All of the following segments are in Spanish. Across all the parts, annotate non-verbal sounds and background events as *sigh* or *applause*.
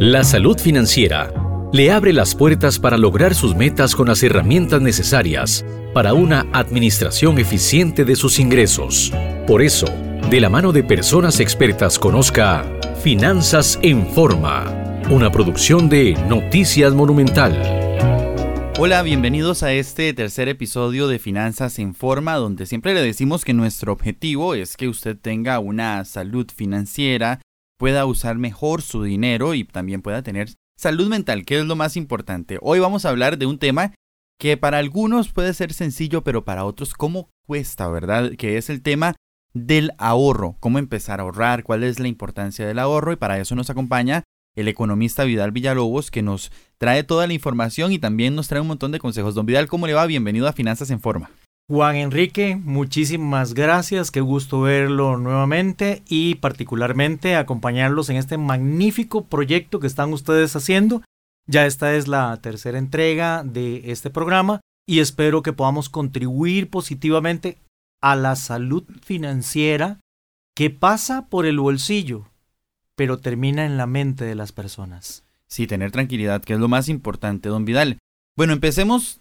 La salud financiera le abre las puertas para lograr sus metas con las herramientas necesarias para una administración eficiente de sus ingresos. Por eso, de la mano de personas expertas conozca Finanzas en Forma, una producción de Noticias Monumental. Hola, bienvenidos a este tercer episodio de Finanzas en Forma, donde siempre le decimos que nuestro objetivo es que usted tenga una salud financiera, pueda usar mejor su dinero y también pueda tener Salud mental, que es lo más importante. Hoy vamos a hablar de un tema que para algunos puede ser sencillo, pero para otros cómo cuesta, ¿verdad? Que es el tema del ahorro, cómo empezar a ahorrar, cuál es la importancia del ahorro y para eso nos acompaña el economista Vidal Villalobos que nos trae toda la información y también nos trae un montón de consejos. Don Vidal, ¿cómo le va? Bienvenido a Finanzas en Forma. Juan Enrique, muchísimas gracias, qué gusto verlo nuevamente y particularmente acompañarlos en este magnífico proyecto que están ustedes haciendo. Ya esta es la tercera entrega de este programa y espero que podamos contribuir positivamente a la salud financiera que pasa por el bolsillo, pero termina en la mente de las personas. Sí, tener tranquilidad, que es lo más importante, don Vidal. Bueno, empecemos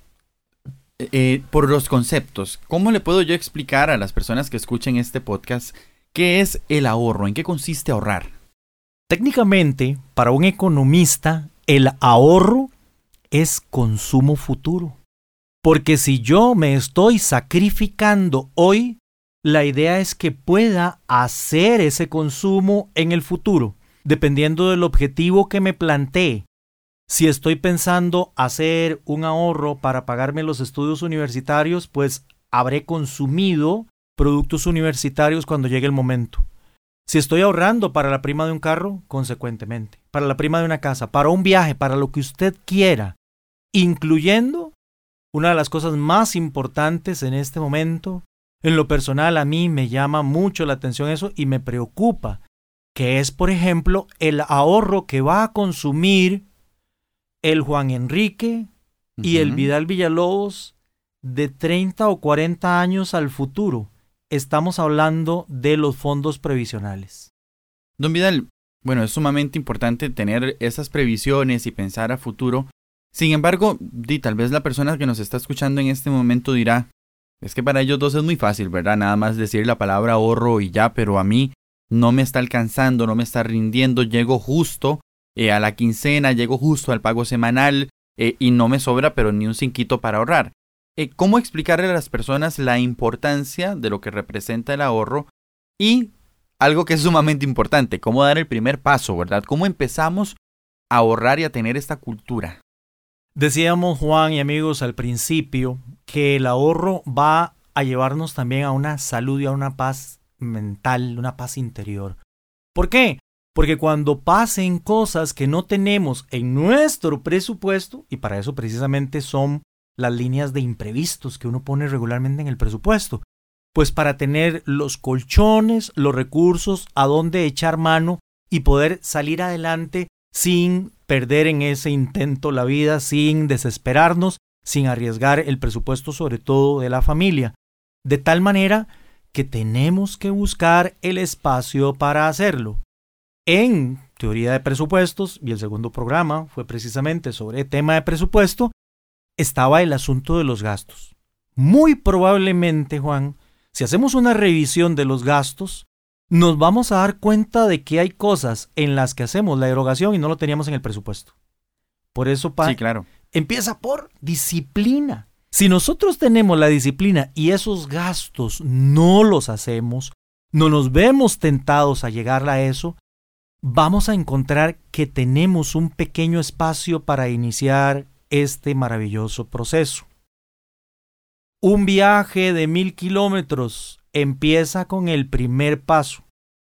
eh, por los conceptos, ¿cómo le puedo yo explicar a las personas que escuchen este podcast qué es el ahorro? ¿En qué consiste ahorrar? Técnicamente, para un economista, el ahorro es consumo futuro. Porque si yo me estoy sacrificando hoy, la idea es que pueda hacer ese consumo en el futuro, dependiendo del objetivo que me plantee. Si estoy pensando hacer un ahorro para pagarme los estudios universitarios, pues habré consumido productos universitarios cuando llegue el momento. Si estoy ahorrando para la prima de un carro, consecuentemente, para la prima de una casa, para un viaje, para lo que usted quiera, incluyendo una de las cosas más importantes en este momento, en lo personal a mí me llama mucho la atención eso y me preocupa, que es, por ejemplo, el ahorro que va a consumir el Juan Enrique y el Vidal Villalobos de 30 o 40 años al futuro. Estamos hablando de los fondos previsionales. Don Vidal, bueno, es sumamente importante tener esas previsiones y pensar a futuro. Sin embargo, di, tal vez la persona que nos está escuchando en este momento dirá, es que para ellos dos es muy fácil, ¿verdad? Nada más decir la palabra ahorro y ya, pero a mí no me está alcanzando, no me está rindiendo, llego justo eh, a la quincena, llego justo al pago semanal eh, y no me sobra pero ni un cinquito para ahorrar. Eh, ¿Cómo explicarle a las personas la importancia de lo que representa el ahorro y algo que es sumamente importante, cómo dar el primer paso, ¿verdad? ¿Cómo empezamos a ahorrar y a tener esta cultura? Decíamos, Juan y amigos, al principio que el ahorro va a llevarnos también a una salud y a una paz mental, una paz interior. ¿Por qué? Porque cuando pasen cosas que no tenemos en nuestro presupuesto, y para eso precisamente son las líneas de imprevistos que uno pone regularmente en el presupuesto, pues para tener los colchones, los recursos, a dónde echar mano y poder salir adelante sin perder en ese intento la vida, sin desesperarnos, sin arriesgar el presupuesto sobre todo de la familia. De tal manera que tenemos que buscar el espacio para hacerlo en teoría de presupuestos, y el segundo programa fue precisamente sobre tema de presupuesto, estaba el asunto de los gastos. Muy probablemente, Juan, si hacemos una revisión de los gastos, nos vamos a dar cuenta de que hay cosas en las que hacemos la erogación y no lo teníamos en el presupuesto. Por eso, sí, claro. empieza por disciplina. Si nosotros tenemos la disciplina y esos gastos no los hacemos, no nos vemos tentados a llegar a eso, vamos a encontrar que tenemos un pequeño espacio para iniciar este maravilloso proceso. Un viaje de mil kilómetros empieza con el primer paso.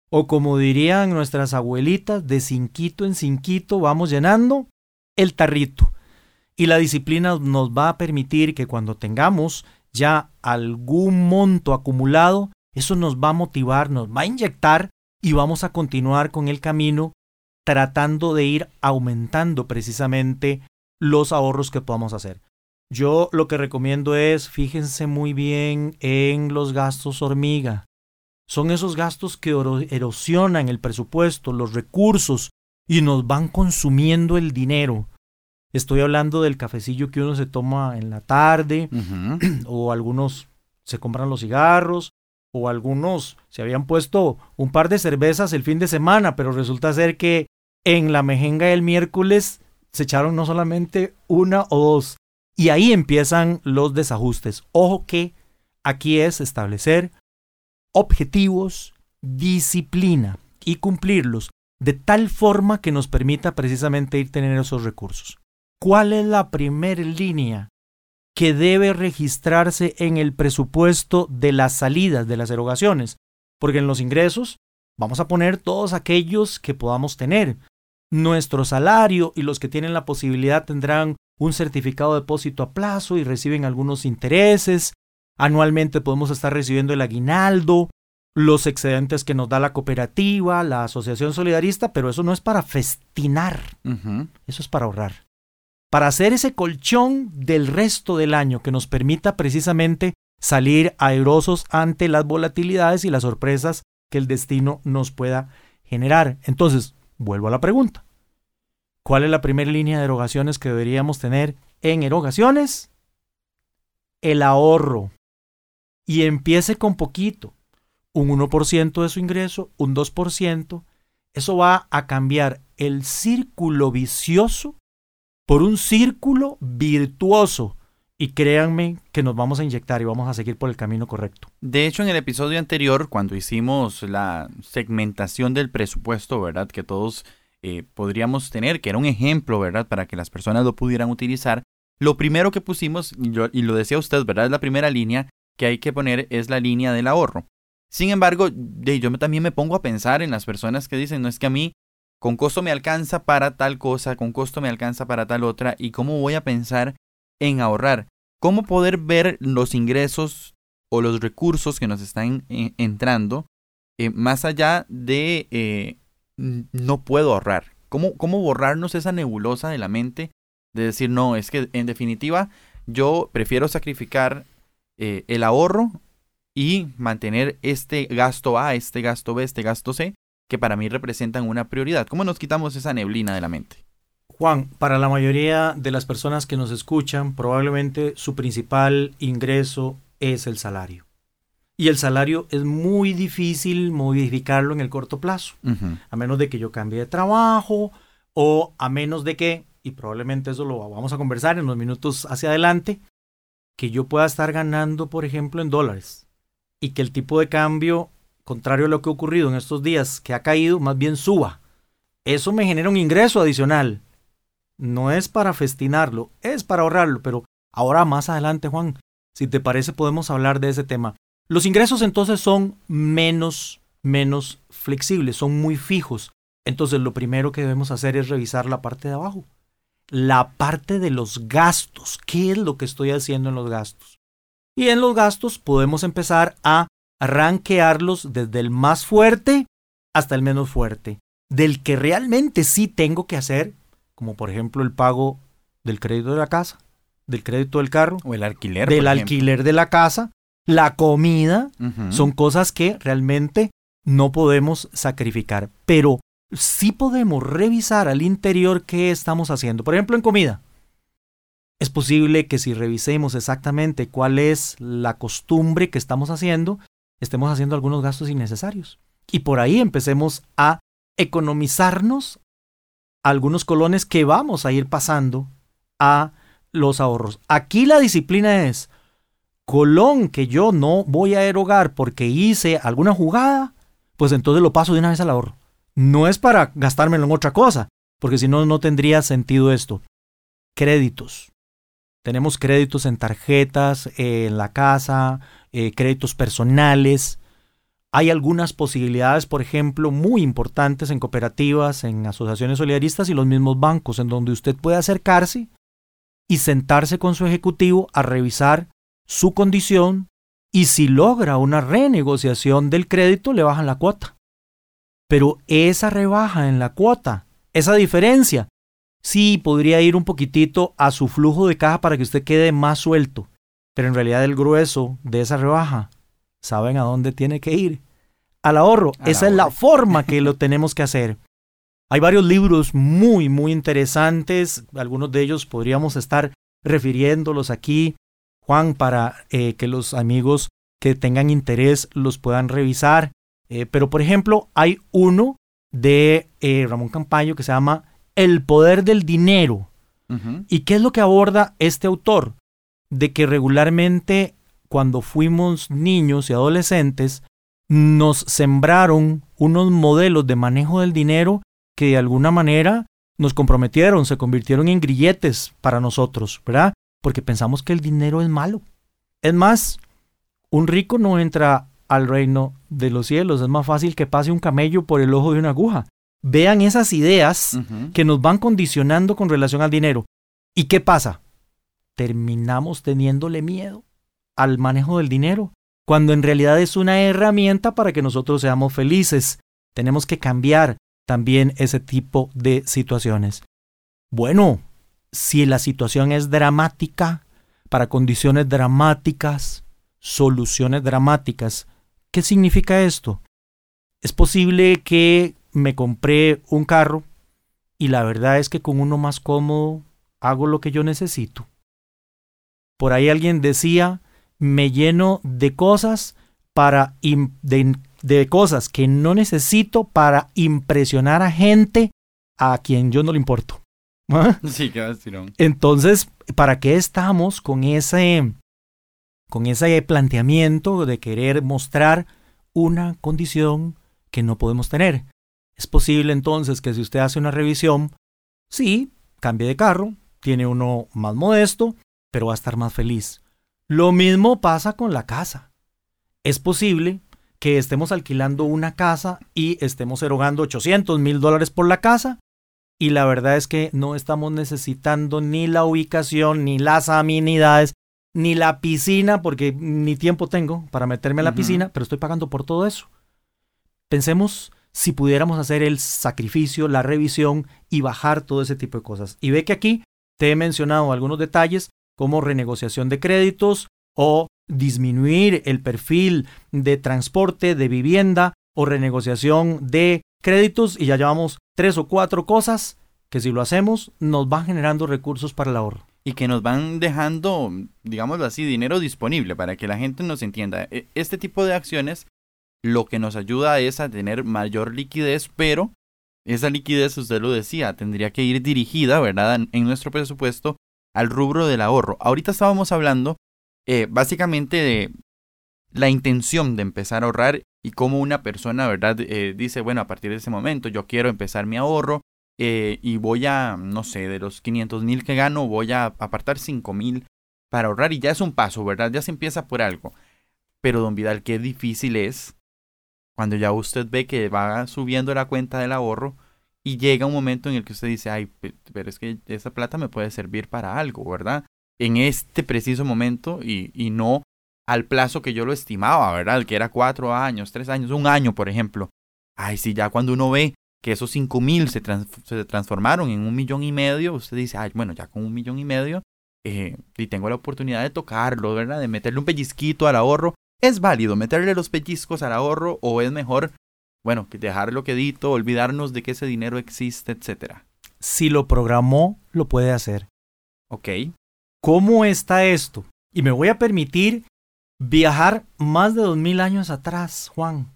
O como dirían nuestras abuelitas, de cinquito en cinquito vamos llenando el tarrito. Y la disciplina nos va a permitir que cuando tengamos ya algún monto acumulado, eso nos va a motivar, nos va a inyectar y vamos a continuar con el camino tratando de ir aumentando precisamente los ahorros que podamos hacer. Yo lo que recomiendo es, fíjense muy bien en los gastos hormiga. Son esos gastos que erosionan el presupuesto, los recursos, y nos van consumiendo el dinero. Estoy hablando del cafecillo que uno se toma en la tarde, *clears throat* o algunos se compran los cigarros, o algunos se habían puesto un par de cervezas el fin de semana, pero resulta ser que en la mejenga del miércoles se echaron no solamente una o dos. Y ahí empiezan los desajustes. Ojo que aquí es establecer objetivos, disciplina y cumplirlos de tal forma que nos permita precisamente ir tener esos recursos. ¿Cuál es la primera línea que debe registrarse en el presupuesto de las salidas de las erogaciones? Porque en los ingresos vamos a poner todos aquellos que podamos tener. Nuestro salario y los que tienen la posibilidad tendrán un certificado de depósito a plazo y reciben algunos intereses. Anualmente podemos estar recibiendo el aguinaldo, los excedentes que nos da la cooperativa, la asociación solidarista, pero eso no es para festinar, eso es para ahorrar. Para hacer ese colchón del resto del año que nos permita precisamente salir airosos ante las volatilidades y las sorpresas que el destino nos pueda generar. Entonces, vuelvo a la pregunta. ¿Cuál es la primera línea de erogaciones que deberíamos tener en erogaciones? El ahorro. Y empiece con poquito, un 1% de su ingreso, un 2%. Eso va a cambiar el círculo vicioso por un círculo virtuoso. Y créanme que nos vamos a inyectar y vamos a seguir por el camino correcto. De hecho, en el episodio anterior, cuando hicimos la segmentación del presupuesto, ¿verdad? Que todos eh, podríamos tener, que era un ejemplo, ¿verdad? Para que las personas lo pudieran utilizar. Lo primero que pusimos, y lo decía usted, ¿verdad? La primera línea que hay que poner es la línea del ahorro. Sin embargo, yo también me pongo a pensar en las personas que dicen, no es que a mí con costo me alcanza para tal cosa, con costo me alcanza para tal otra, y cómo voy a pensar en ahorrar. ¿Cómo poder ver los ingresos o los recursos que nos están eh, entrando eh, más allá de no puedo ahorrar? ¿Cómo, ¿Cómo borrarnos esa nebulosa de la mente de decir, no, es que en definitiva yo prefiero sacrificar eh, el ahorro y mantener este gasto A, este gasto B, este gasto C, que para mí representan una prioridad. ¿Cómo nos quitamos esa neblina de la mente? Juan, para la mayoría de las personas que nos escuchan, probablemente su principal ingreso es el salario y el salario es muy difícil modificarlo en el corto plazo, a menos de que yo cambie de trabajo o a menos de que, y probablemente eso lo vamos a conversar en los minutos hacia adelante, que yo pueda estar ganando, por ejemplo, en dólares y que el tipo de cambio, contrario a lo que ha ocurrido en estos días, que ha caído, más bien suba. Eso me genera un ingreso adicional. No es para festinarlo, es para ahorrarlo, pero ahora más adelante, Juan, si te parece podemos hablar de ese tema. Los ingresos entonces son menos, menos flexibles, son muy fijos. Entonces lo primero que debemos hacer es revisar la parte de abajo. La parte de los gastos. ¿Qué es lo que estoy haciendo en los gastos? Y en los gastos podemos empezar a ranquearlos desde el más fuerte hasta el menos fuerte. Del que realmente sí tengo que hacer, como por ejemplo el pago del crédito de la casa, del crédito del carro, o el alquiler. Del alquiler de la casa, la comida, son cosas que realmente no podemos sacrificar, pero sí podemos revisar al interior qué estamos haciendo. Por ejemplo, en comida. Es posible que si revisemos exactamente cuál es la costumbre que estamos haciendo, estemos haciendo algunos gastos innecesarios. Y por ahí empecemos a economizarnos algunos colones que vamos a ir pasando a los ahorros. Aquí la disciplina es, colón que yo no voy a erogar porque hice alguna jugada, pues entonces lo paso de una vez al ahorro. No es para gastármelo en otra cosa, porque si no, no tendría sentido esto. Créditos. Tenemos créditos en tarjetas, en la casa, eh, créditos personales. Hay algunas posibilidades, por ejemplo, muy importantes en cooperativas, en asociaciones solidaristas y los mismos bancos, en donde usted puede acercarse y sentarse con su ejecutivo a revisar su condición y si logra una renegociación del crédito le bajan la cuota. Pero esa rebaja en la cuota, esa diferencia, sí podría ir un poquitito a su flujo de caja para que usted quede más suelto. Pero en realidad el grueso de esa rebaja, ¿saben a dónde tiene que ir? Al ahorro. esa es la forma que *laughs* lo tenemos que hacer. Hay varios libros muy, muy interesantes. Algunos de ellos podríamos estar refiriéndolos aquí, Juan, para eh, que los amigos que tengan interés los puedan revisar. Eh, pero, por ejemplo, hay uno de eh, Ramón Campaño que se llama El poder del dinero. ¿Y qué es lo que aborda este autor? De que regularmente cuando fuimos niños y adolescentes nos sembraron unos modelos de manejo del dinero que de alguna manera nos comprometieron, se convirtieron en grilletes para nosotros, ¿verdad? Porque pensamos que el dinero es malo. Es más, un rico no entra al reino de los cielos. Es más fácil que pase un camello por el ojo de una aguja. Vean esas ideas que nos van condicionando con relación al dinero. ¿Y qué pasa? Terminamos teniéndole miedo al manejo del dinero, cuando en realidad es una herramienta para que nosotros seamos felices. Tenemos que cambiar también ese tipo de situaciones. Bueno, si la situación es dramática, para condiciones dramáticas, soluciones dramáticas, ¿Qué significa esto? Es posible que me compré un carro y la verdad es que con uno más cómodo hago lo que yo necesito. Por ahí alguien decía, me lleno de cosas para de, de cosas que no necesito para impresionar a gente a quien yo no le importo. *laughs* ¿Ah? Sí, Entonces, ¿para qué estamos con ese con ese planteamiento de querer mostrar una condición que no podemos tener. Es posible entonces que si usted hace una revisión, sí, cambie de carro, tiene uno más modesto, pero va a estar más feliz. Lo mismo pasa con la casa. Es posible que estemos alquilando una casa y estemos erogando 800 mil dólares por la casa y la verdad es que no estamos necesitando ni la ubicación ni las amenidades ni la piscina, porque ni tiempo tengo para meterme a la piscina, pero estoy pagando por todo eso. Pensemos si pudiéramos hacer el sacrificio, la revisión y bajar todo ese tipo de cosas. Y ve que aquí te he mencionado algunos detalles como renegociación de créditos o disminuir el perfil de transporte, de vivienda o renegociación de créditos y ya llevamos tres o cuatro cosas que si lo hacemos nos van generando recursos para el ahorro y que nos van dejando, digámoslo así, dinero disponible para que la gente nos entienda. E, este tipo de acciones lo que nos ayuda es a tener mayor liquidez, pero esa liquidez, usted lo decía, tendría que ir dirigida, ¿verdad?, en nuestro presupuesto al rubro del ahorro. Ahorita estábamos hablando eh, básicamente de la intención de empezar a ahorrar y cómo una persona, ¿verdad?, eh, dice, bueno, a partir de ese momento yo quiero empezar mi ahorro, eh, y voy a, no sé, de los 500 mil que gano, voy a apartar 5 mil para ahorrar y ya es un paso, ¿verdad? Ya se empieza por algo. Pero, don Vidal, qué difícil es cuando ya usted ve que va subiendo la cuenta del ahorro y llega un momento en el que usted dice, ay, pero es que esa plata me puede servir para algo, ¿verdad? En este preciso momento y, y no al plazo que yo lo estimaba, ¿verdad? Que era cuatro años, tres años, un año, por ejemplo. Ay, sí, ya cuando uno ve que esos 5 mil se, se, transformaron en un millón y medio, usted dice, ay, bueno, ya con un millón y medio, eh, y tengo la oportunidad de tocarlo, ¿verdad? De meterle un pellizquito al ahorro. ¿Es válido meterle los pellizcos al ahorro o es mejor, bueno, dejarlo quedito, olvidarnos de que ese dinero existe, etcétera? Si lo programó, lo puede hacer. Ok. ¿Cómo está esto? Y me voy a permitir viajar más de dos mil años atrás, Juan,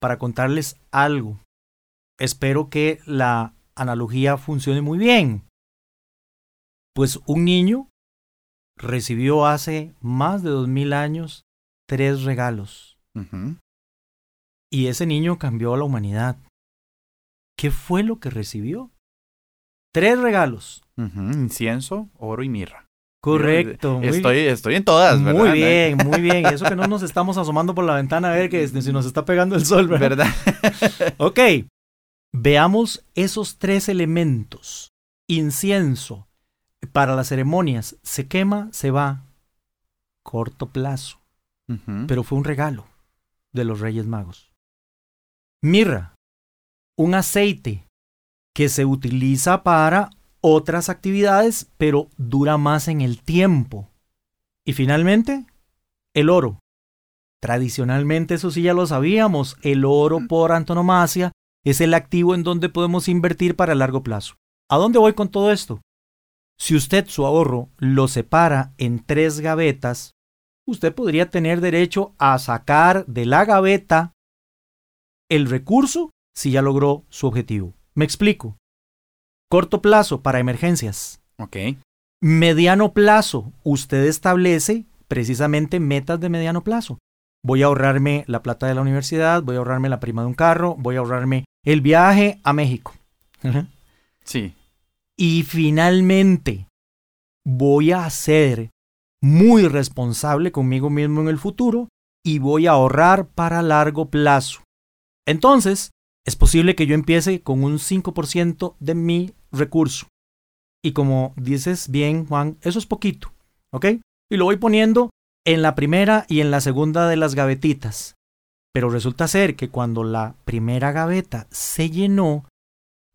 para contarles algo espero que la analogía funcione muy bien. Pues un niño recibió hace más de dos mil años tres regalos. Y ese niño cambió a la humanidad. ¿Qué fue lo que recibió? Tres regalos. Incienso, oro y mirra. Correcto. Estoy, estoy en todas, ¿verdad? Muy bien, muy bien. Eso que no nos estamos asomando por la ventana a ver que si nos está pegando el sol, ¿verdad? ¿Verdad? *laughs* ok. Veamos esos tres elementos. Incienso. Para las ceremonias, se quema, se va. Corto plazo. Pero fue un regalo de los Reyes Magos. Mirra. Un aceite que se utiliza para otras actividades, pero dura más en el tiempo. Y finalmente, el oro. Tradicionalmente, eso sí ya lo sabíamos, el oro por antonomasia es el activo en donde podemos invertir para largo plazo. ¿A dónde voy con todo esto? Si usted su ahorro lo separa en tres gavetas, usted podría tener derecho a sacar de la gaveta el recurso si ya logró su objetivo. Me explico. Corto plazo para emergencias. Ok. Mediano plazo, usted establece precisamente metas de mediano plazo. Voy a ahorrarme la plata de la universidad, voy a ahorrarme la prima de un carro, voy a ahorrarme el viaje a México. Sí. Y finalmente, voy a ser muy responsable conmigo mismo en el futuro y voy a ahorrar para largo plazo. Entonces, es posible que yo empiece con un 5% de mi recurso. Y como dices bien, Juan, eso es poquito, ¿ok? Y lo voy poniendo en la primera y en la segunda de las gavetitas. Pero resulta ser que cuando la primera gaveta se llenó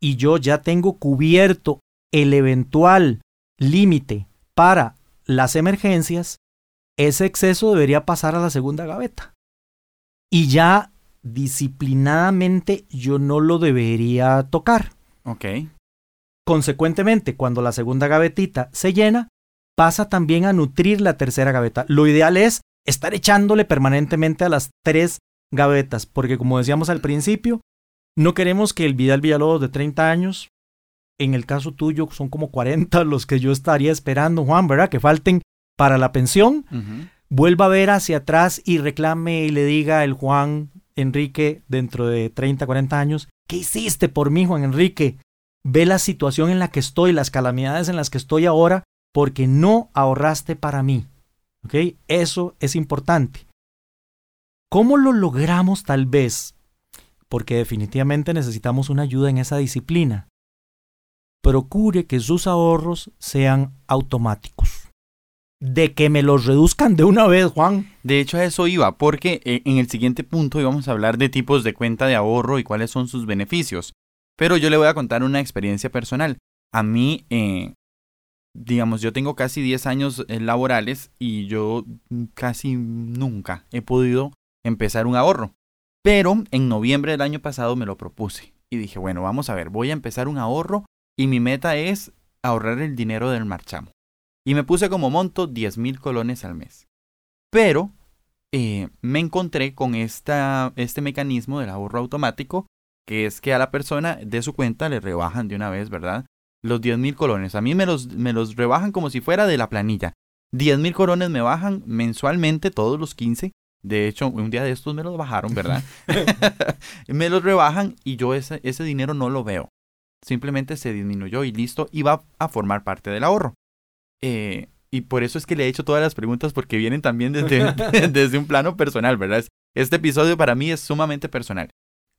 y yo ya tengo cubierto el eventual límite para las emergencias, ese exceso debería pasar a la segunda gaveta. Y ya disciplinadamente yo no lo debería tocar. Ok. Consecuentemente, cuando la segunda gavetita se llena, pasa también a nutrir la tercera gaveta. Lo ideal es estar echándole permanentemente a las tres gavetas, porque como decíamos al principio, no queremos que el Vidal Villalobos de 30 años, en el caso tuyo son como 40 *laughs* los que yo estaría esperando, Juan, ¿verdad? Que falten para la pensión, vuelva a ver hacia atrás y reclame y le diga el Juan Enrique dentro de 30, 40 años, ¿qué hiciste por mí, Juan Enrique? Ve la situación en la que estoy, las calamidades en las que estoy ahora, porque no ahorraste para mí. ¿Ok? Eso es importante. ¿Cómo lo logramos tal vez? Porque definitivamente necesitamos una ayuda en esa disciplina. Procure que sus ahorros sean automáticos. De que me los reduzcan de una vez, Juan. De hecho, a eso iba, porque eh, en el siguiente punto íbamos a hablar de tipos de cuenta de ahorro y cuáles son sus beneficios. Pero yo le voy a contar una experiencia personal. A mí, eh, digamos, yo tengo casi 10 años eh, laborales y yo casi nunca he podido empezar un ahorro. Pero en noviembre del año pasado me lo propuse y dije, bueno, vamos a ver, voy a empezar un ahorro y mi meta es ahorrar el dinero del marchamo. Y me puse como monto 10 mil colones al mes. Pero eh, me encontré con esta, este mecanismo del ahorro automático que es que a la persona de su cuenta le rebajan de una vez, ¿verdad? Los 10 mil colones. A mí me los, me los rebajan como si fuera de la planilla. 10 mil colones me bajan mensualmente todos los 15. De hecho, un día de estos me los bajaron, ¿verdad? *laughs* *laughs* me los rebajan y yo ese, ese dinero no lo veo. Simplemente se disminuyó y listo, y va a formar parte del ahorro. Eh, y por eso es que le he hecho todas las preguntas porque vienen también desde, *laughs* *laughs* desde un plano personal, ¿verdad? Este episodio para mí es sumamente personal.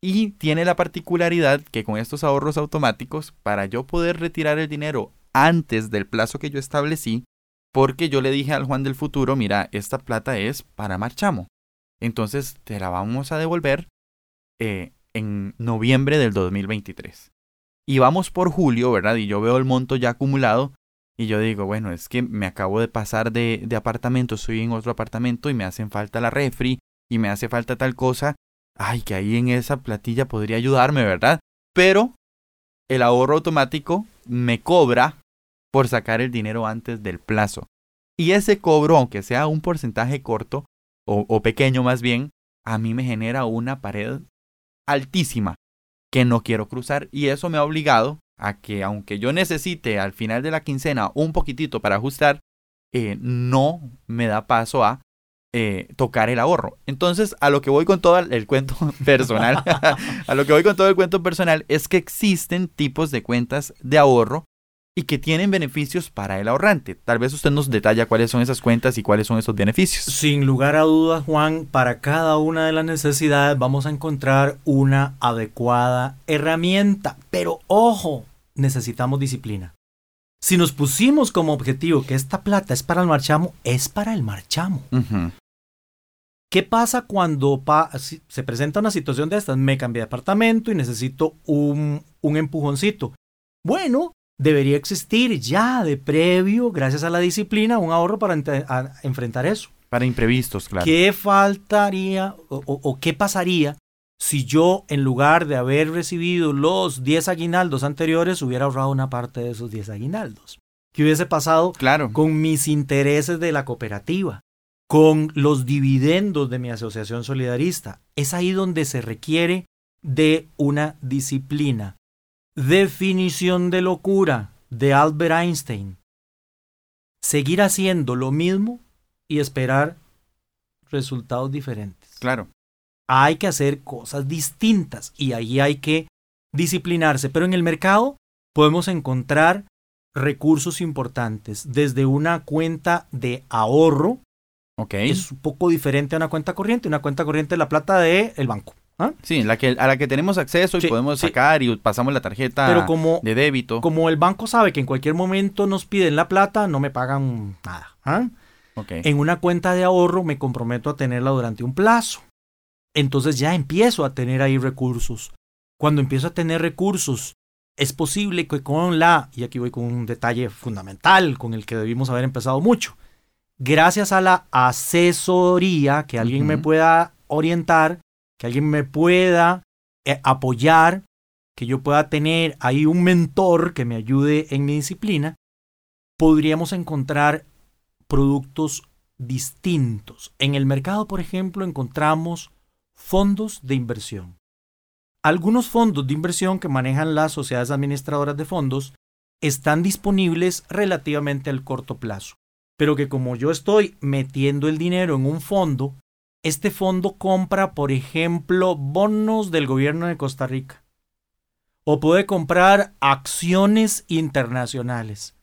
Y tiene la particularidad que con estos ahorros automáticos, para yo poder retirar el dinero antes del plazo que yo establecí, porque yo le dije al Juan del futuro, mira, esta plata es para Marchamo. Entonces te la vamos a devolver eh, en noviembre del 2023. Y vamos por julio, ¿verdad? Y yo veo el monto ya acumulado y yo digo, bueno, es que me acabo de pasar de, de apartamento, estoy en otro apartamento y me hacen falta la refri y me hace falta tal cosa ay, que ahí en esa platilla podría ayudarme, ¿verdad? Pero el ahorro automático me cobra por sacar el dinero antes del plazo. Y ese cobro, aunque sea un porcentaje corto o, pequeño más bien, a mí me genera una pared altísima que no quiero cruzar y eso me ha obligado a que aunque yo necesite al final de la quincena un poquitito para ajustar, eh, no me da paso a eh, tocar el ahorro. Entonces, a lo que voy con todo el cuento *laughs* personal, *laughs* a lo que voy con todo el cuento personal es que existen tipos de cuentas de ahorro y que tienen beneficios para el ahorrante. Tal vez usted nos detalla cuáles son esas cuentas y cuáles son esos beneficios. Sin lugar a dudas, Juan, para cada una de las necesidades vamos a encontrar una adecuada herramienta. Pero ojo, necesitamos disciplina. Si nos pusimos como objetivo que esta plata es para el marchamo, es para el marchamo. ¿Qué pasa cuando se presenta una situación de estas? Me cambié de apartamento y necesito un, empujoncito. Bueno, debería existir ya de previo, gracias a la disciplina, un ahorro para enfrentar eso. Para imprevistos, claro. ¿Qué faltaría o, qué pasaría si yo, en lugar de haber recibido los 10 aguinaldos anteriores, hubiera ahorrado una parte de esos 10 aguinaldos? ¿Qué hubiese pasado Claro. con mis intereses de la cooperativa? Con los dividendos de mi asociación solidarista. Es ahí donde se requiere de una disciplina. Definición de locura de Albert Einstein. Seguir haciendo lo mismo y esperar resultados diferentes. Claro. Hay que hacer cosas distintas y ahí hay que disciplinarse. Pero en el mercado podemos encontrar recursos importantes, desde una cuenta de ahorro, Ok. es un poco diferente a una cuenta corriente. Una cuenta corriente es la plata del el banco. ¿Ah? Sí, la que, a la que tenemos acceso y Sí, podemos sí. sacar y pasamos la tarjeta Pero como, de débito. como el banco sabe que en cualquier momento nos piden la plata, no me pagan nada. ¿ah? Ok. En una cuenta de ahorro me comprometo a tenerla durante un plazo. Entonces ya empiezo a tener ahí recursos. Cuando empiezo a tener recursos, es posible que con la, y aquí voy con un detalle fundamental con el que debimos haber empezado mucho, gracias a la asesoría, que alguien me Ujú. pueda orientar, que alguien me pueda eh, apoyar, que yo pueda tener ahí un mentor que me ayude en mi disciplina, podríamos encontrar productos distintos. En el mercado, por ejemplo, encontramos fondos de inversión. Algunos fondos de inversión que manejan las sociedades administradoras de fondos están disponibles relativamente al corto plazo, pero que como yo estoy metiendo el dinero en un fondo, este fondo compra, por ejemplo, bonos del gobierno de Costa Rica o puede comprar acciones internacionales.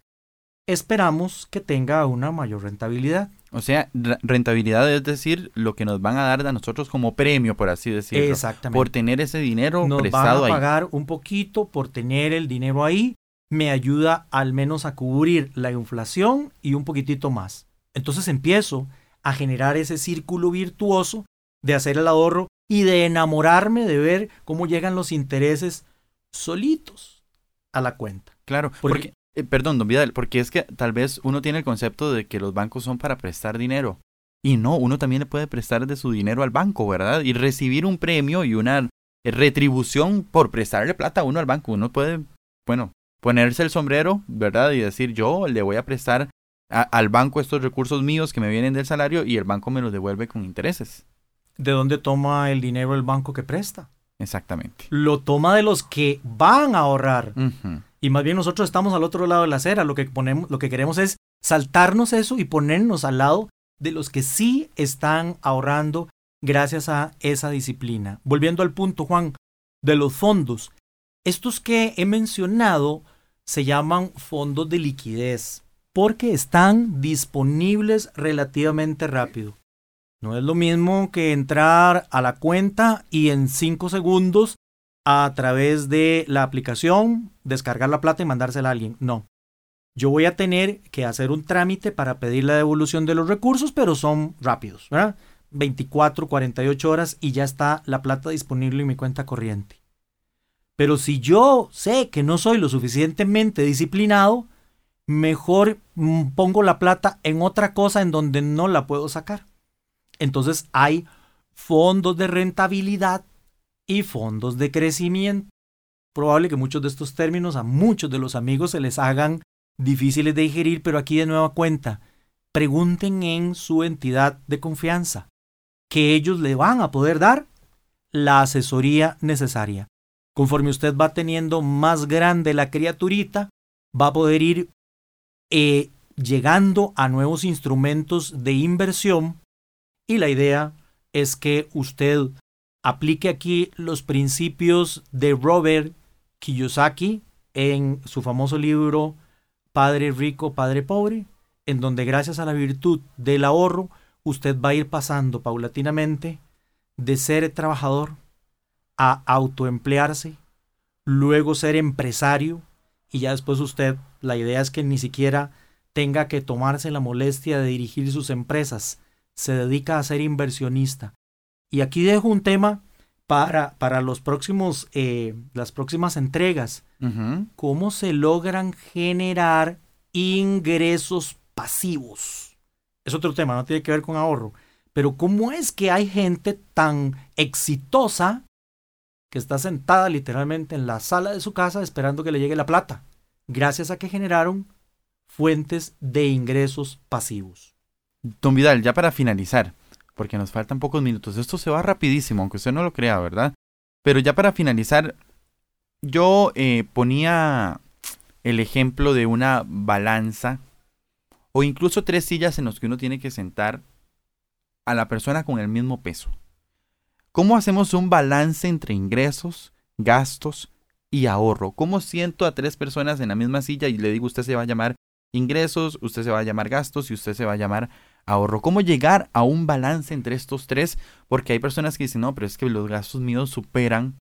Esperamos que tenga una mayor rentabilidad. O sea, re- rentabilidad es decir, lo que nos van a dar a nosotros como premio, por así decirlo. Exactamente. Por tener ese dinero nos van prestado a ahí. pagar un poquito por tener el dinero ahí. Me ayuda al menos a cubrir la inflación y un poquitito más. Entonces empiezo a generar ese círculo virtuoso de hacer el ahorro y de enamorarme de ver cómo llegan los intereses solitos a la cuenta. Claro, Porque- porque, eh, perdón, don Vidal, porque es que tal vez uno tiene el concepto de que los bancos son para prestar dinero. Y no, uno también le puede prestar de su dinero al banco, ¿verdad? Y recibir un premio y una eh, retribución por prestarle plata a uno al banco. Uno puede, bueno, ponerse el sombrero, ¿verdad? Y decir, yo le voy a prestar a- al banco estos recursos míos que me vienen del salario y el banco me los devuelve con intereses. ¿De dónde toma el dinero el banco que presta? Exactamente. Lo toma de los que van a ahorrar. Y más bien nosotros estamos al otro lado de la acera. Lo que, ponemos, lo que queremos es saltarnos eso y ponernos al lado de los que sí están ahorrando gracias a esa disciplina. Volviendo al punto, Juan, de los fondos. Estos que he mencionado se llaman fondos de liquidez porque están disponibles relativamente rápido. No es lo mismo que entrar a la cuenta y en 5 segundos a través de la aplicación descargar la plata y mandársela a alguien. No. Yo voy a tener que hacer un trámite para pedir la devolución de los recursos, pero son rápidos, ¿verdad? 24, 48 horas y ya está la plata disponible en mi cuenta corriente. Pero si yo sé que no soy lo suficientemente disciplinado, mejor mm, pongo la plata en otra cosa en donde no la puedo sacar. Entonces hay fondos de rentabilidad y fondos de crecimiento. Probable que muchos de estos términos a muchos de los amigos se les hagan difíciles de digerir, pero aquí de nueva cuenta, pregunten en su entidad de confianza, que ellos le van a poder dar la asesoría necesaria. Conforme usted va teniendo más grande la criaturita, va a poder ir eh, llegando a nuevos instrumentos de inversión y la idea es que usted aplique aquí los principios de Robert Kiyosaki en su famoso libro Padre Rico, Padre Pobre, en donde gracias a la virtud del ahorro usted va a ir pasando paulatinamente de ser trabajador a autoemplearse, luego ser empresario y ya después usted, la idea es que ni siquiera tenga que tomarse la molestia de dirigir sus empresas, se dedica a ser inversionista. Y aquí dejo un tema para, para los próximos, eh, las próximas entregas. ¿Cómo se logran generar ingresos pasivos? Es otro tema, no tiene que ver con ahorro. Pero ¿cómo es que hay gente tan exitosa que está sentada literalmente en la sala de su casa esperando que le llegue la plata, gracias a que generaron fuentes de ingresos pasivos. Don Vidal, ya para finalizar, porque nos faltan pocos minutos, esto se va rapidísimo, aunque usted no lo crea, ¿verdad? Pero ya para finalizar, yo eh, ponía el ejemplo de una balanza o incluso tres sillas en las que uno tiene que sentar a la persona con el mismo peso. ¿Cómo hacemos un balance entre ingresos, gastos y ahorro? ¿Cómo siento a tres personas en la misma silla y le digo usted se va a llamar ingresos, usted se va a llamar gastos y usted se va a llamar ahorro? ¿Cómo llegar a un balance entre estos tres? Porque hay personas que dicen, no, pero es que los gastos míos superan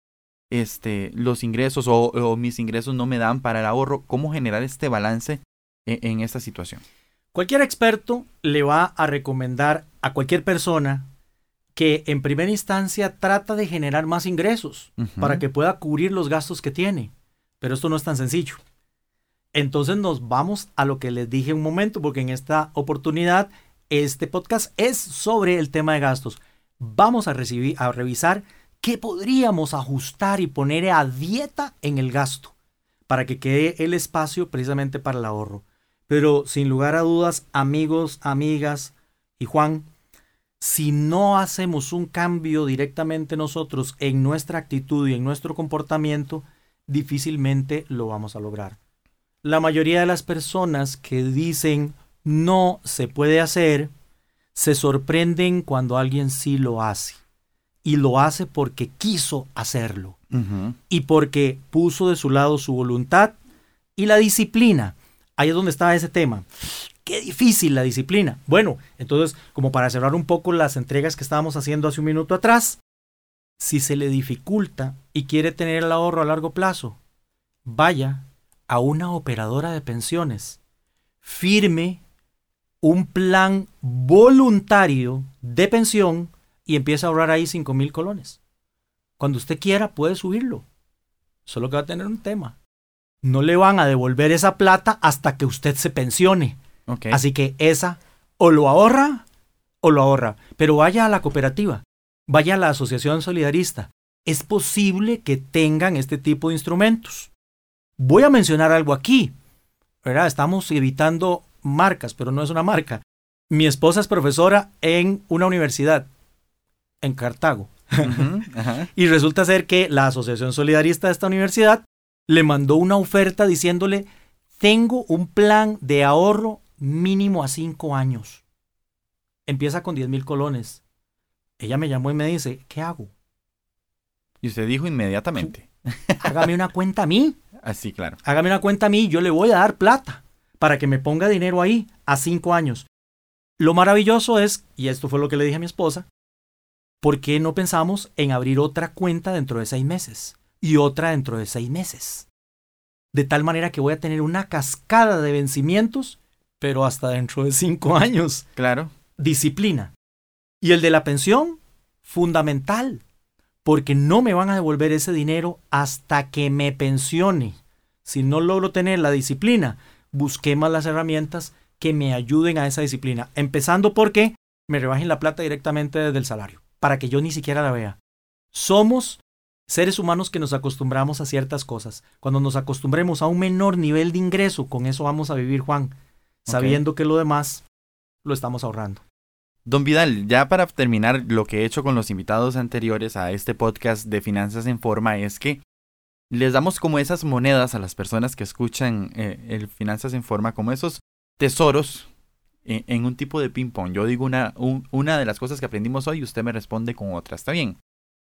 este, los ingresos o, mis ingresos no me dan para el ahorro. ¿Cómo generar este balance en, en esta situación? Cualquier experto le va a recomendar a cualquier persona que en primera instancia trata de generar más ingresos para que pueda cubrir los gastos que tiene. Pero esto no es tan sencillo. Entonces nos vamos a lo que les dije un momento, porque en esta oportunidad este podcast es sobre el tema de gastos. Vamos a, recibir, a revisar qué podríamos ajustar y poner a dieta en el gasto para que quede el espacio precisamente para el ahorro. Pero sin lugar a dudas, amigos, amigas y Juan, si no hacemos un cambio directamente nosotros en nuestra actitud y en nuestro comportamiento, difícilmente lo vamos a lograr. La mayoría de las personas que dicen no se puede hacer, se sorprenden cuando alguien sí lo hace. Y lo hace porque quiso hacerlo. Y porque puso de su lado su voluntad y la disciplina. Ahí es donde está ese tema. Qué difícil la disciplina. Bueno, entonces, como para cerrar un poco las entregas que estábamos haciendo hace un minuto atrás, si se le dificulta y quiere tener el ahorro a largo plazo, vaya a una operadora de pensiones, firme un plan voluntario de pensión y empieza a ahorrar ahí 5 mil colones. Cuando usted quiera puede subirlo. Solo que va a tener un tema. No le van a devolver esa plata hasta que usted se pensione. Así que esa o lo ahorra o lo ahorra. Pero vaya a la cooperativa, vaya a la asociación solidarista. Es posible que tengan este tipo de instrumentos. Voy a mencionar algo aquí. ¿verdad? Estamos evitando marcas, pero no es una marca. Mi esposa es profesora en una universidad en Cartago. *laughs* y resulta ser que la Asociación Solidarista de esta universidad le mandó una oferta diciéndole, tengo un plan de ahorro mínimo a cinco años. Empieza con 10 mil colones. Ella me llamó y me dice, ¿qué hago? Y usted dijo inmediatamente. Hágame una cuenta a mí. *laughs* Así, claro. Hágame una cuenta a mí, yo le voy a dar plata para que me ponga dinero ahí a cinco años. Lo maravilloso es, y esto fue lo que le dije a mi esposa, ¿por qué no pensamos en abrir otra cuenta dentro de seis meses y otra dentro de seis meses? De tal manera que voy a tener una cascada de vencimientos pero hasta dentro de cinco años. Claro. Disciplina. Y el de la pensión, fundamental, porque no me van a devolver ese dinero hasta que me pensione. Si no logro tener la disciplina, busquemos las herramientas que me ayuden a esa disciplina. Empezando porque me rebajen la plata directamente desde el salario, para que yo ni siquiera la vea. Somos seres humanos que nos acostumbramos a ciertas cosas. Cuando nos acostumbremos a un menor nivel de ingreso, con eso vamos a vivir, Juan sabiendo que lo demás lo estamos ahorrando. Don Vidal, ya para terminar, lo que he hecho con los invitados anteriores a este podcast de Finanzas en Forma es que les damos como esas monedas a las personas que escuchan eh, el Finanzas en Forma, como esos tesoros eh, en, un tipo de ping-pong. Yo digo una, una de las cosas que aprendimos hoy y usted me responde con otra. ¿Está bien?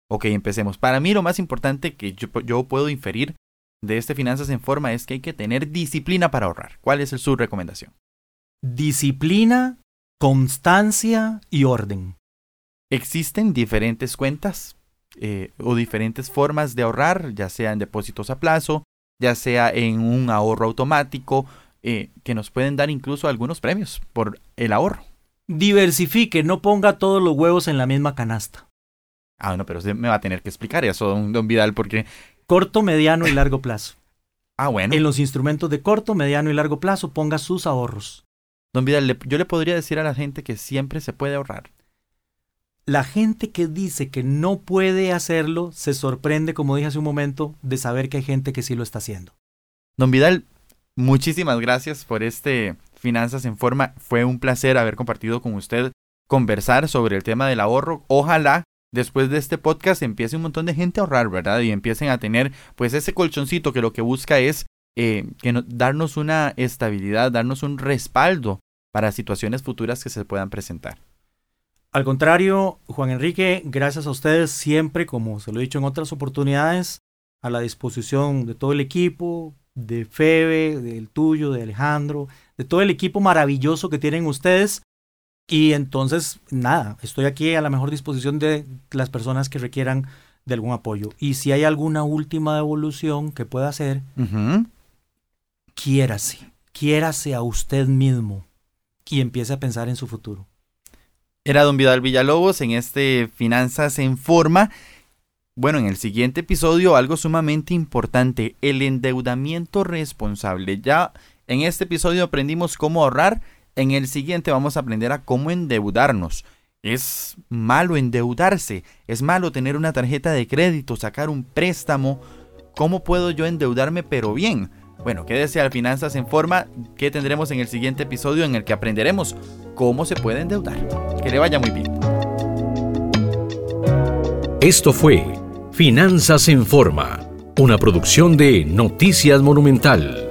Ok, empecemos. Para mí lo más importante que yo, yo puedo inferir de este Finanzas en Forma es que hay que tener disciplina para ahorrar. ¿Cuál es su recomendación? Disciplina, constancia y orden. Existen diferentes cuentas eh, o diferentes formas de ahorrar, ya sea en depósitos a plazo, ya sea en un ahorro automático, eh, que nos pueden dar incluso algunos premios por el ahorro. Diversifique, no ponga todos los huevos en la misma canasta. Ah, no, pero usted me va a tener que explicar eso, don Vidal, porque... Corto, mediano y largo plazo. ah, bueno. En los instrumentos de corto, mediano y largo plazo ponga sus ahorros. Don Vidal, yo le podría decir a la gente que siempre se puede ahorrar. la gente que dice que no puede hacerlo se sorprende, como dije hace un momento, de saber que hay gente que sí lo está haciendo. Don Vidal, muchísimas gracias por este Finanzas en Forma. Fue un placer haber compartido con usted, conversar sobre el tema del ahorro. Ojalá después de este podcast empiece un montón de gente a ahorrar, ¿verdad? Y empiecen a tener pues ese colchoncito que lo que busca es eh, que darnos una estabilidad, darnos un respaldo para situaciones futuras que se puedan presentar. Al contrario, Juan Enrique, gracias a ustedes siempre, como se lo he dicho en otras oportunidades, a la disposición de todo el equipo, de Febe, del tuyo, de Alejandro, de todo el equipo maravilloso que tienen ustedes. Y entonces, nada, estoy aquí a la mejor disposición de las personas que requieran de algún apoyo. Y si hay alguna última devolución que pueda hacer, quiérase, quiérase a usted mismo y empiece a pensar en su futuro. Era don Vidal Villalobos en este Finanzas en Forma. Bueno, en el siguiente episodio algo sumamente importante, el endeudamiento responsable. Ya en este episodio aprendimos cómo ahorrar, en el siguiente vamos a aprender a cómo endeudarnos. Es malo endeudarse, es malo tener una tarjeta de crédito, sacar un préstamo. ¿Cómo puedo yo endeudarme pero bien? Bueno, quédese al Finanzas en Forma que tendremos en el siguiente episodio en el que aprenderemos cómo se puede endeudar. Que le vaya muy bien. Esto fue Finanzas en Forma, una producción de Noticias Monumental.